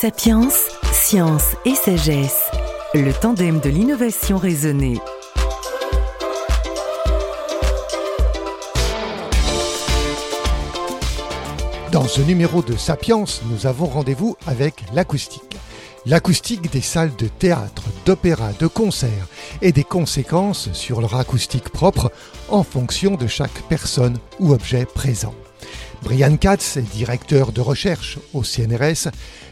Sapiens, science et sagesse, le tandem de l'innovation raisonnée. Dans ce numéro de Sapiens, nous avons rendez-vous avec l'acoustique. L'acoustique des salles de théâtre, d'opéra, de concert et des conséquences sur leur acoustique propre en fonction de chaque personne ou objet présent. Brian Katz est directeur de recherche au CNRS,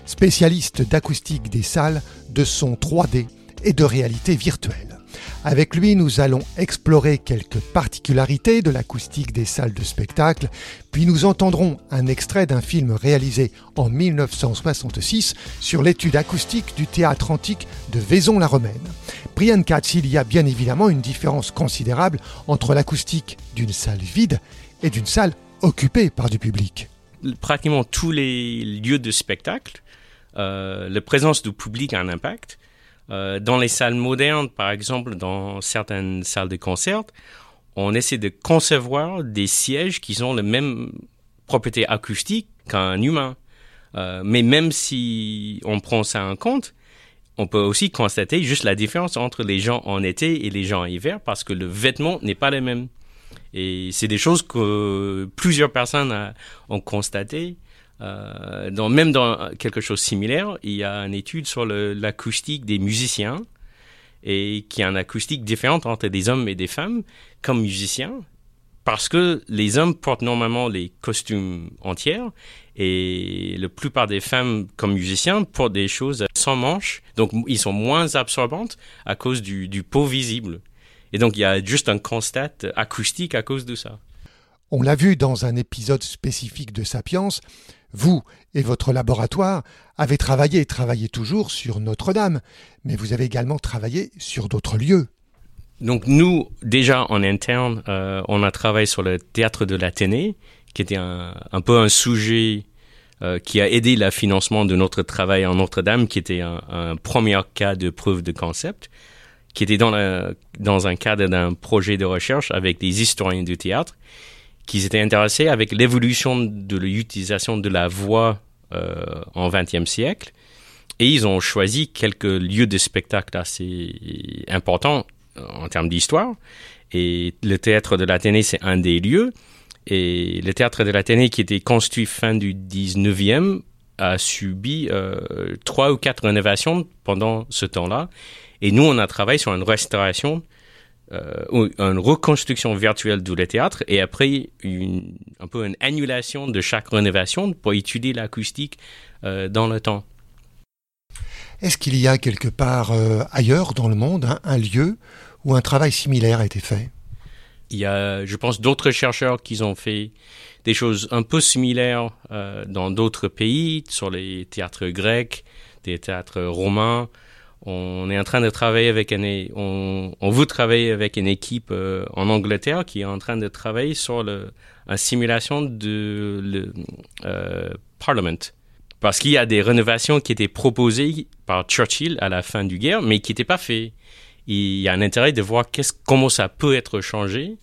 spécialiste d'acoustique des salles, de son 3D et de réalité virtuelle. Avec lui, nous allons explorer quelques particularités de l'acoustique des salles de spectacle, puis nous entendrons un extrait d'un film réalisé en 1966 sur l'étude acoustique du théâtre antique de Vaison-la-Romaine. Brian Katz, il y a bien évidemment une différence considérable entre l'acoustique d'une salle vide et d'une salle occupée par du public. Pratiquement tous les lieux de spectacle, euh, la présence du public a un impact. Euh, dans les salles modernes, par exemple, dans certaines salles de concert, on essaie de concevoir des sièges qui ont la même propriété acoustique qu'un humain. Euh, mais même si on prend ça en compte, on peut aussi constater juste la différence entre les gens en été et les gens en hiver parce que le vêtement n'est pas le même. Et c'est des choses que plusieurs personnes ont constatées. Euh, même dans quelque chose de similaire, il y a une étude sur l'acoustique des musiciens et qui a une acoustique différente entre des hommes et des femmes comme musiciens parce que les hommes portent normalement les costumes entières et la plupart des femmes comme musiciens portent des choses sans manches, donc ils sont moins absorbantes à cause du, du pot visible. Et donc il y a juste un constat acoustique à cause de ça. On l'a vu dans un épisode spécifique de Sapiens, vous et votre laboratoire avez travaillé et travaillé toujours sur Notre-Dame, mais vous avez également travaillé sur d'autres lieux. Donc nous, déjà en interne, euh, on a travaillé sur le théâtre de l'Athénée, qui était un, peu un sujet euh, qui a aidé le financement de notre travail en Notre-Dame, qui était un, premier cas de preuve de concept, qui était dans, un cadre d'un projet de recherche avec des historiens du théâtre qui s'étaient intéressés avec l'évolution de l'utilisation de la voix euh, en 20e siècle. Et ils ont choisi quelques lieux de spectacle assez importants euh, en termes d'histoire. Et le théâtre de l'Athénée, c'est un des lieux. Et le théâtre de l'Athénée, qui était construit fin du 19e, a subi euh, trois ou quatre rénovations pendant ce temps-là. Et nous, on a travaillé sur une restauration euh, une reconstruction virtuelle du théâtre et après une, un peu une annulation de chaque rénovation pour étudier l'acoustique euh, dans le temps. Est-ce qu'il y a quelque part euh, ailleurs dans le monde un lieu où un travail similaire a été fait? Il y a, je pense, d'autres chercheurs qui ont fait des choses un peu similaires dans d'autres pays, sur les théâtres grecs, des théâtres romains, on est en train de travailler avec une, on, on veut avec une équipe euh, en Angleterre qui est en train de travailler sur le, simulation de le euh. Parce qu'il y a des rénovations qui étaient proposées par Churchill à la fin du guerre, mais qui n'étaient pas faites. Il y a un intérêt de voir comment ça peut être changé.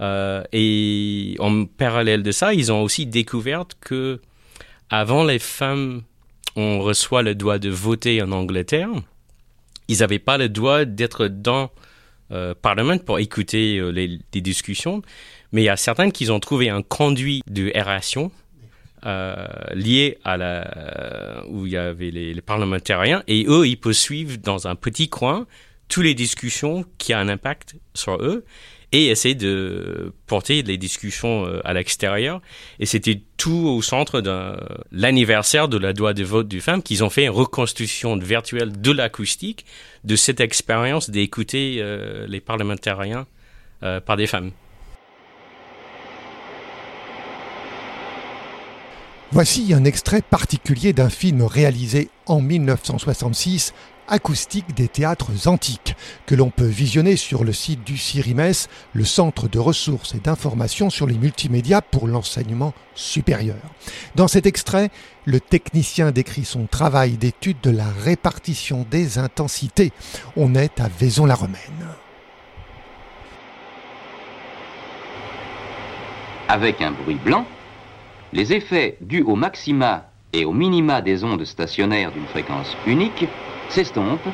Euh, et en parallèle de ça, ils ont aussi découvert que avant les femmes, on reçoit le droit de voter en Angleterre ils n'avaient pas le droit d'être dans euh, Parlement pour écouter euh, les, discussions, mais il y a certains qui ont trouvé un conduit de aération euh, lié à la où il y avait les, les, parlementariens. Et eux ils suivre dans un petit coin toutes les discussions qui ont un impact sur eux et essayer de porter les discussions euh, à l'extérieur. Et c'était tout au centre de l'anniversaire de la loi de vote du femme qu'ils ont fait une reconstitution virtuelle de l'acoustique de cette expérience d'écouter euh, les parlementariens euh, par des femmes. Voici un extrait particulier d'un film réalisé en 1966 acoustique des théâtres antiques, que l'on peut visionner sur le site du CIRIMES, le Centre de ressources et d'information sur les multimédias pour l'enseignement supérieur. Dans cet extrait, le technicien décrit son travail d'étude de la répartition des intensités. On est à Vaison-la-Romaine. Avec un bruit blanc, les effets dus au maxima et au minima des ondes stationnaires d'une fréquence unique s'estompent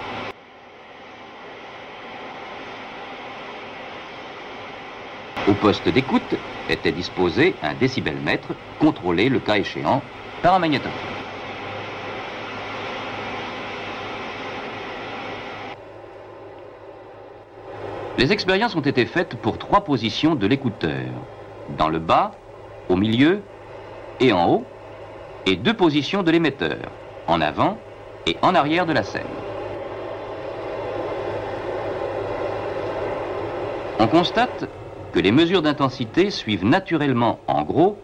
Au poste d'écoute était disposé un décibelmètre contrôlé le cas échéant par un magnétophone. Les expériences ont été faites pour trois positions de l'écouteur, dans le bas, au milieu et en haut, et deux positions de l'émetteur, en avant et en arrière de la scène. On constate que les mesures d'intensité suivent naturellement, en gros,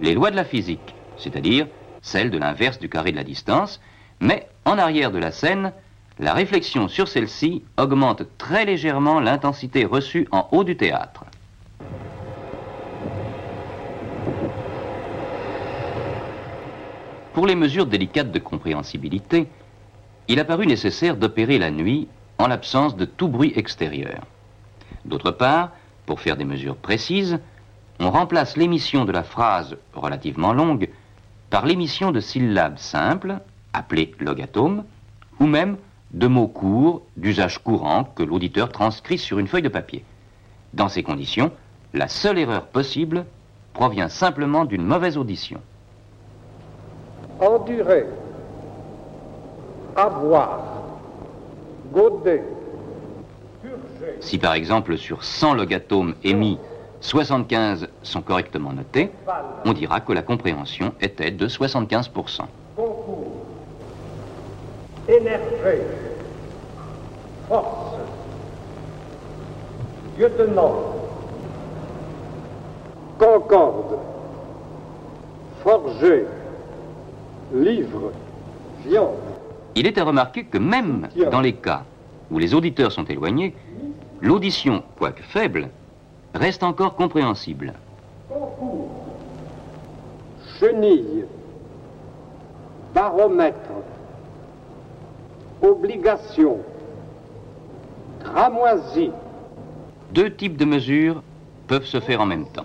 les lois de la physique, c'est-à-dire celles de l'inverse du carré de la distance, mais en arrière de la scène, la réflexion sur celle-ci augmente très légèrement l'intensité reçue en haut du théâtre. Pour les mesures délicates de compréhensibilité, il a paru nécessaire d'opérer la nuit en l'absence de tout bruit extérieur. D'autre part, pour faire des mesures précises, on remplace l'émission de la phrase relativement longue par l'émission de syllabes simples, appelées logatomes, ou même de mots courts d'usage courant que l'auditeur transcrit sur une feuille de papier. Dans ces conditions, la seule erreur possible provient simplement d'une mauvaise audition. Endurer, avoir, goder, si par exemple sur 100 logatomes émis, 75 sont correctement notés, on dira que la compréhension était de 75%. Concours, énervé, force, lieutenant, concorde, forger, livre, viande. Il est à remarquer que même dans les cas où les auditeurs sont éloignés, l'audition, quoique faible, reste encore compréhensible. Chenille, baromètre, obligation, Deux types de mesures peuvent se faire en même temps.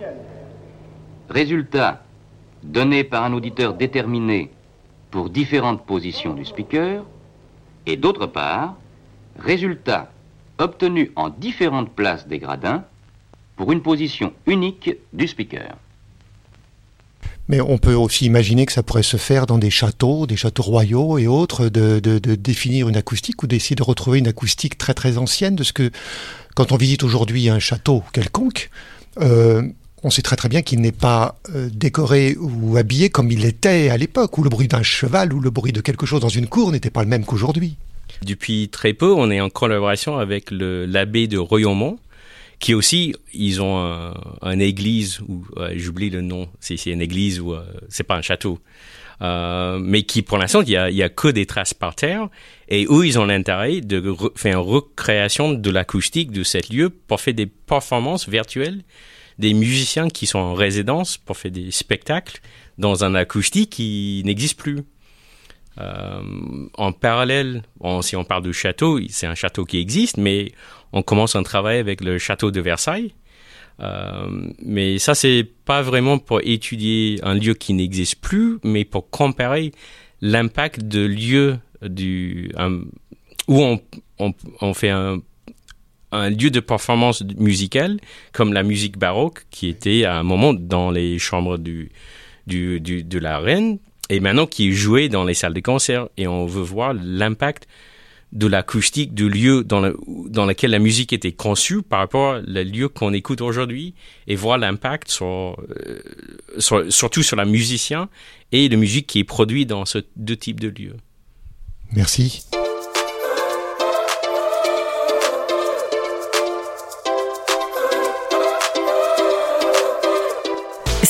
Résultat donné par un auditeur déterminé pour différentes positions du speaker, et d'autre part, résultat obtenu en différentes places des gradins pour une position unique du speaker. Mais on peut aussi imaginer que ça pourrait se faire dans des châteaux, des châteaux royaux et autres, de, définir une acoustique ou d'essayer de retrouver une acoustique très très ancienne. De ce que quand on visite aujourd'hui un château quelconque, euh, on sait très très bien qu'il n'est pas euh, décoré ou habillé comme il était à l'époque, où le bruit d'un cheval ou le bruit de quelque chose dans une cour n'était pas le même qu'aujourd'hui. Depuis très peu, on est en collaboration avec l'abbé de Royaumont, qui aussi, ils ont un, un église, ou euh, j'oublie le nom, c'est une église ou euh, c'est pas un château, euh, mais qui pour l'instant, il y a, que des traces par terre, et où ils ont l'intérêt de re- faire une recréation de l'acoustique de cet lieu pour faire des performances virtuelles des musiciens qui sont en résidence pour faire des spectacles dans un acoustique qui n'existe plus. Euh, en parallèle, si on parle de château, c'est un château qui existe, mais on commence un travail avec le château de Versailles. Euh, mais ça, c'est pas vraiment pour étudier un lieu qui n'existe plus, mais pour comparer l'impact de lieux du, où on fait un, un lieu de performance musicale, comme la musique baroque, qui était à un moment dans les chambres du, du, de la reine, et maintenant qui est joué dans les salles de concert. Et on veut voir l'impact de l'acoustique du lieu dans, le, dans lequel la musique était conçue par rapport au lieu qu'on écoute aujourd'hui et voir l'impact sur, euh, sur- surtout sur la musicien et la musique qui est produite dans ce deux types de lieux. Merci.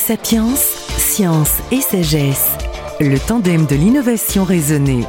Sapiens, science et sagesse. Le tandem de l'innovation raisonnée.